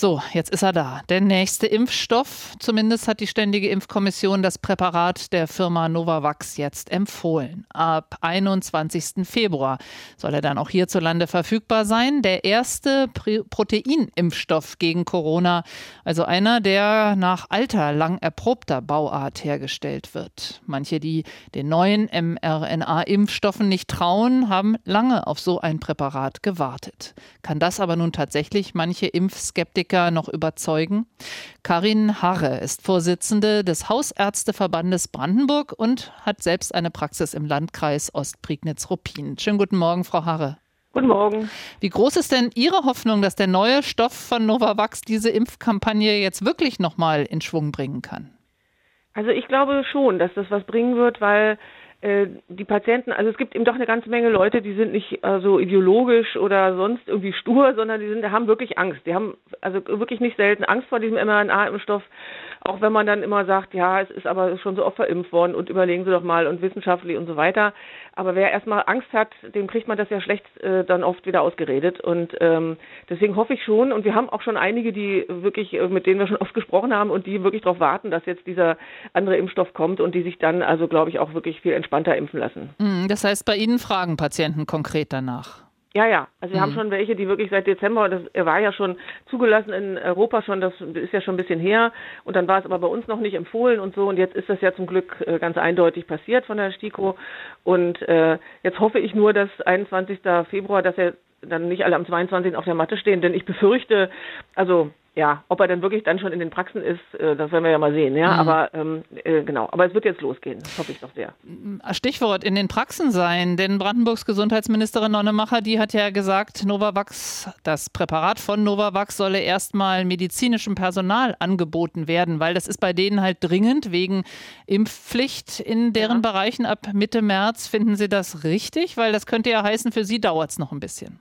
So, jetzt ist er da. Der nächste Impfstoff. Zumindest hat die Ständige Impfkommission das Präparat der Firma Novavax jetzt empfohlen. Ab 21. Februar soll er dann auch hierzulande verfügbar sein. Der erste Proteinimpfstoff gegen Corona. Also einer, der nach alter, lang erprobter Bauart hergestellt wird. Manche, die den neuen mRNA-Impfstoffen nicht trauen, haben lange auf so ein Präparat gewartet. Kann das aber nun tatsächlich manche Impfskeptiker Politiker noch überzeugen? Karin Harre ist Vorsitzende des Hausärzteverbandes Brandenburg und hat selbst eine Praxis im Landkreis Ostprignitz-Ruppin. Schönen guten Morgen, Frau Harre. Guten Morgen. Wie groß ist denn Ihre Hoffnung, dass der neue Stoff von Novavax diese Impfkampagne jetzt wirklich nochmal in Schwung bringen kann? Also ich glaube schon, dass das was bringen wird, weil die Patienten, also es gibt eben doch eine ganze Menge Leute, die sind nicht äh, so ideologisch oder sonst irgendwie stur, sondern die sind, die haben wirklich Angst. Die haben also wirklich nicht selten Angst vor diesem mRNA-Impfstoff auch wenn man dann immer sagt, ja, es ist aber schon so oft verimpft worden und überlegen Sie doch mal und wissenschaftlich und so weiter. Aber wer erstmal Angst hat, dem kriegt man das ja schlecht äh, dann oft wieder ausgeredet. Und ähm, deswegen hoffe ich schon, und wir haben auch schon einige, die wirklich, äh, mit denen wir schon oft gesprochen haben und die wirklich darauf warten, dass jetzt dieser andere Impfstoff kommt und die sich dann also, glaube ich, auch wirklich viel entspannter impfen lassen. Hm, das heißt, bei Ihnen fragen Patienten konkret danach. Ja, ja. Also wir mhm. haben schon welche, die wirklich seit Dezember, das, er war ja schon zugelassen in Europa schon, das ist ja schon ein bisschen her. Und dann war es aber bei uns noch nicht empfohlen und so. Und jetzt ist das ja zum Glück äh, ganz eindeutig passiert von der STIKO. Und äh, jetzt hoffe ich nur, dass 21. Februar, dass er dann nicht alle am 22. auf der Matte stehen, denn ich befürchte, also ja, ob er dann wirklich dann schon in den Praxen ist, äh, das werden wir ja mal sehen. Ja, mhm. aber ähm, äh, genau. Aber es wird jetzt losgehen. Das hoffe ich doch sehr. Stichwort in den Praxen sein, denn Brandenburgs Gesundheitsministerin Nonnemacher, die hat ja gesagt, Novavax, das Präparat von Novavax solle erstmal medizinischem Personal angeboten werden, weil das ist bei denen halt dringend wegen Impfpflicht in deren ja. Bereichen ab Mitte März. Finden Sie das richtig? Weil das könnte ja heißen, für Sie dauert es noch ein bisschen.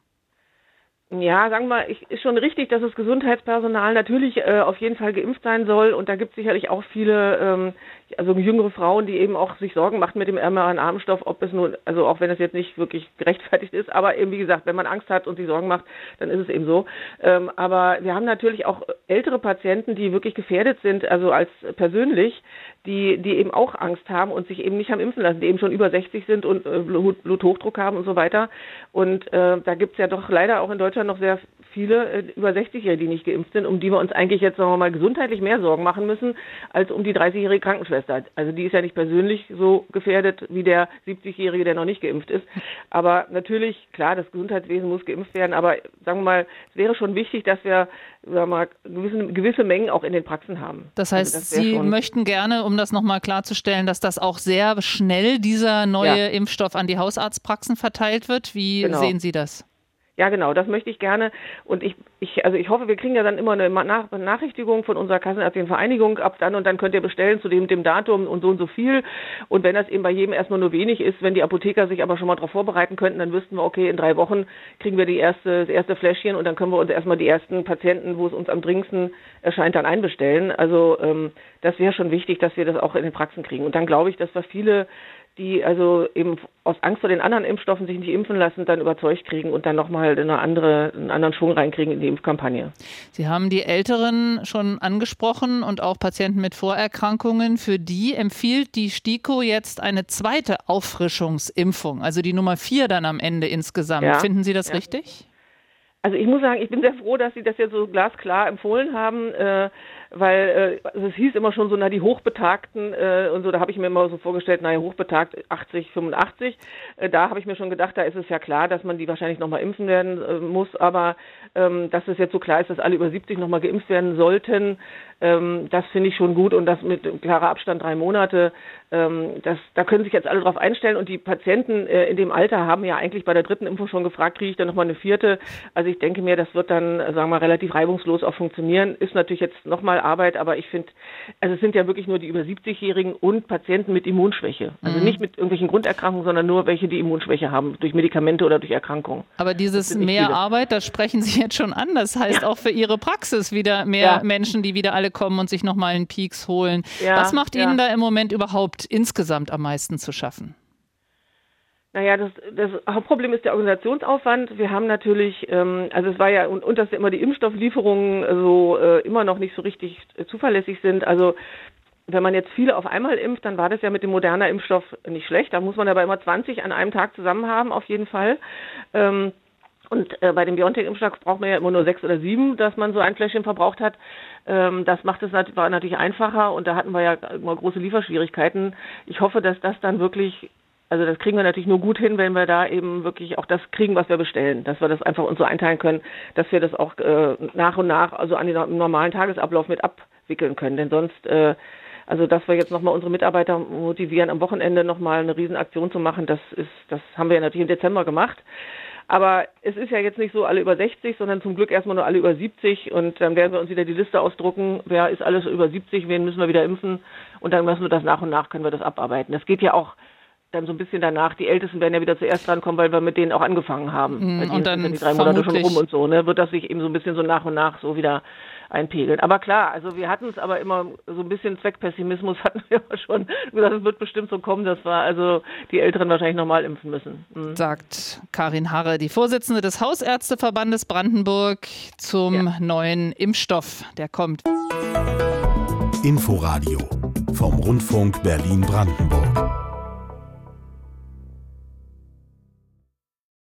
Ja, sagen wir mal, ich, ist schon richtig, dass das Gesundheitspersonal natürlich äh, auf jeden Fall geimpft sein soll und da gibt es sicherlich auch viele, ähm, also jüngere Frauen, die eben auch sich Sorgen machen mit dem mRNA-Impfstoff, ob es nun, also auch wenn es jetzt nicht wirklich gerechtfertigt ist, aber eben wie gesagt, wenn man Angst hat und sich Sorgen macht, dann ist es eben so. Ähm, aber wir haben natürlich auch ältere Patienten, die wirklich gefährdet sind, also als persönlich, die, die eben auch Angst haben und sich eben nicht haben impfen lassen, die eben schon über 60 sind und äh, Bluthochdruck haben und so weiter. Und äh, da gibt es ja doch leider auch in Deutschland noch sehr viele äh, über 60-Jährige, die nicht geimpft sind, um die wir uns eigentlich jetzt, sagen wir mal, gesundheitlich mehr Sorgen machen müssen, als um die 30-jährige Krankenschwester. Also die ist ja nicht persönlich so gefährdet wie der 70-Jährige, der noch nicht geimpft ist. Aber natürlich, klar, das Gesundheitswesen muss geimpft werden, aber sagen wir mal, es wäre schon wichtig, dass wir sagen wir mal, gewisse, gewisse Mengen auch in den Praxen haben. Das heißt, also das Sie möchten gerne, um das nochmal klarzustellen, dass das auch sehr schnell dieser neue ja. Impfstoff an die Hausarztpraxen verteilt wird. Wie genau. sehen Sie das? Ja, genau, das möchte ich gerne. Und ich, ich, also ich hoffe, wir kriegen ja dann immer eine Nach Benachrichtigung von unserer Kassenärztlichen Vereinigung ab dann und dann könnt ihr bestellen zu dem, dem Datum und so und so viel. Und wenn das eben bei jedem erstmal nur wenig ist, wenn die Apotheker sich aber schon mal darauf vorbereiten könnten, dann wüssten wir, okay, in drei Wochen kriegen wir die erste, das erste Fläschchen und dann können wir uns erstmal die ersten Patienten, wo es uns am dringendsten erscheint, dann einbestellen. Also ähm, das wäre schon wichtig, dass wir das auch in den Praxen kriegen. Und dann glaube ich, dass wir viele die also eben aus Angst vor den anderen Impfstoffen sich nicht impfen lassen, dann überzeugt kriegen und dann nochmal eine andere, einen anderen Schwung reinkriegen in die Impfkampagne. Sie haben die Älteren schon angesprochen und auch Patienten mit Vorerkrankungen. Für die empfiehlt die STIKO jetzt eine zweite Auffrischungsimpfung, also die Nummer vier dann am Ende insgesamt. Ja. Finden Sie das ja. richtig? Also ich muss sagen, ich bin sehr froh, dass Sie das jetzt so glasklar empfohlen haben. Äh, weil äh, also es hieß immer schon so, na die Hochbetagten äh, und so, da habe ich mir immer so vorgestellt, naja, hochbetagt 80, 85. Äh, da habe ich mir schon gedacht, da ist es ja klar, dass man die wahrscheinlich nochmal impfen werden äh, muss, aber ähm, dass es jetzt so klar ist, dass alle über 70 nochmal geimpft werden sollten, ähm, das finde ich schon gut und das mit klarer Abstand drei Monate, ähm, das, da können sich jetzt alle drauf einstellen und die Patienten äh, in dem Alter haben ja eigentlich bei der dritten Impfung schon gefragt, kriege ich dann nochmal eine vierte? Also ich denke mir, das wird dann, sagen wir mal, relativ reibungslos auch funktionieren. Ist natürlich jetzt nochmal mal Arbeit, aber ich finde, also es sind ja wirklich nur die über 70-Jährigen und Patienten mit Immunschwäche. Also mhm. nicht mit irgendwelchen Grunderkrankungen, sondern nur welche, die Immunschwäche haben, durch Medikamente oder durch Erkrankungen. Aber dieses mehr viele. Arbeit, das sprechen Sie jetzt schon an. Das heißt ja. auch für Ihre Praxis wieder mehr ja. Menschen, die wieder alle kommen und sich nochmal einen Peaks holen. Ja, Was macht Ihnen da im Moment überhaupt insgesamt am meisten zu schaffen? Naja, das, das Hauptproblem ist der Organisationsaufwand. Wir haben natürlich, ähm, also es war ja, und, und dass immer die Impfstofflieferungen so äh, immer noch nicht so richtig äh, zuverlässig sind. Also wenn man jetzt viele auf einmal impft, dann war das ja mit dem moderner Impfstoff nicht schlecht. Da muss man aber immer 20 an einem Tag zusammen haben, auf jeden Fall. Ähm, und äh, bei dem BioNTech-Impfstoff braucht man ja immer nur sechs oder sieben, dass man so ein Fläschchen verbraucht hat. Ähm, das macht es nat war natürlich einfacher und da hatten wir ja immer große Lieferschwierigkeiten. Ich hoffe, dass das dann wirklich also das kriegen wir natürlich nur gut hin, wenn wir da eben wirklich auch das kriegen, was wir bestellen, dass wir das einfach uns so einteilen können, dass wir das auch äh, nach und nach also an den normalen Tagesablauf mit abwickeln können. Denn sonst, äh, also dass wir jetzt nochmal unsere Mitarbeiter motivieren, am Wochenende nochmal eine Riesenaktion zu machen, das ist, das haben wir ja natürlich im Dezember gemacht. Aber es ist ja jetzt nicht so alle über 60, sondern zum Glück erstmal nur alle über 70 und dann werden wir uns wieder die Liste ausdrucken, wer ist alles über 70, wen müssen wir wieder impfen und dann müssen wir das nach und nach können wir das abarbeiten. Das geht ja auch dann so ein bisschen danach. Die Ältesten werden ja wieder zuerst drankommen, weil wir mit denen auch angefangen haben. Mm, und dann sind die drei Monate schon rum und so, ne? Wird das sich eben so ein bisschen so nach und nach so wieder einpegeln. Aber klar, also wir hatten es aber immer so ein bisschen Zweckpessimismus hatten wir aber schon gesagt, es wird bestimmt so kommen, dass wir also die Älteren wahrscheinlich nochmal impfen müssen. Mhm. Sagt Karin Harre, die Vorsitzende des Hausärzteverbandes Brandenburg zum ja. neuen Impfstoff, der kommt. Inforadio vom Rundfunk Berlin-Brandenburg.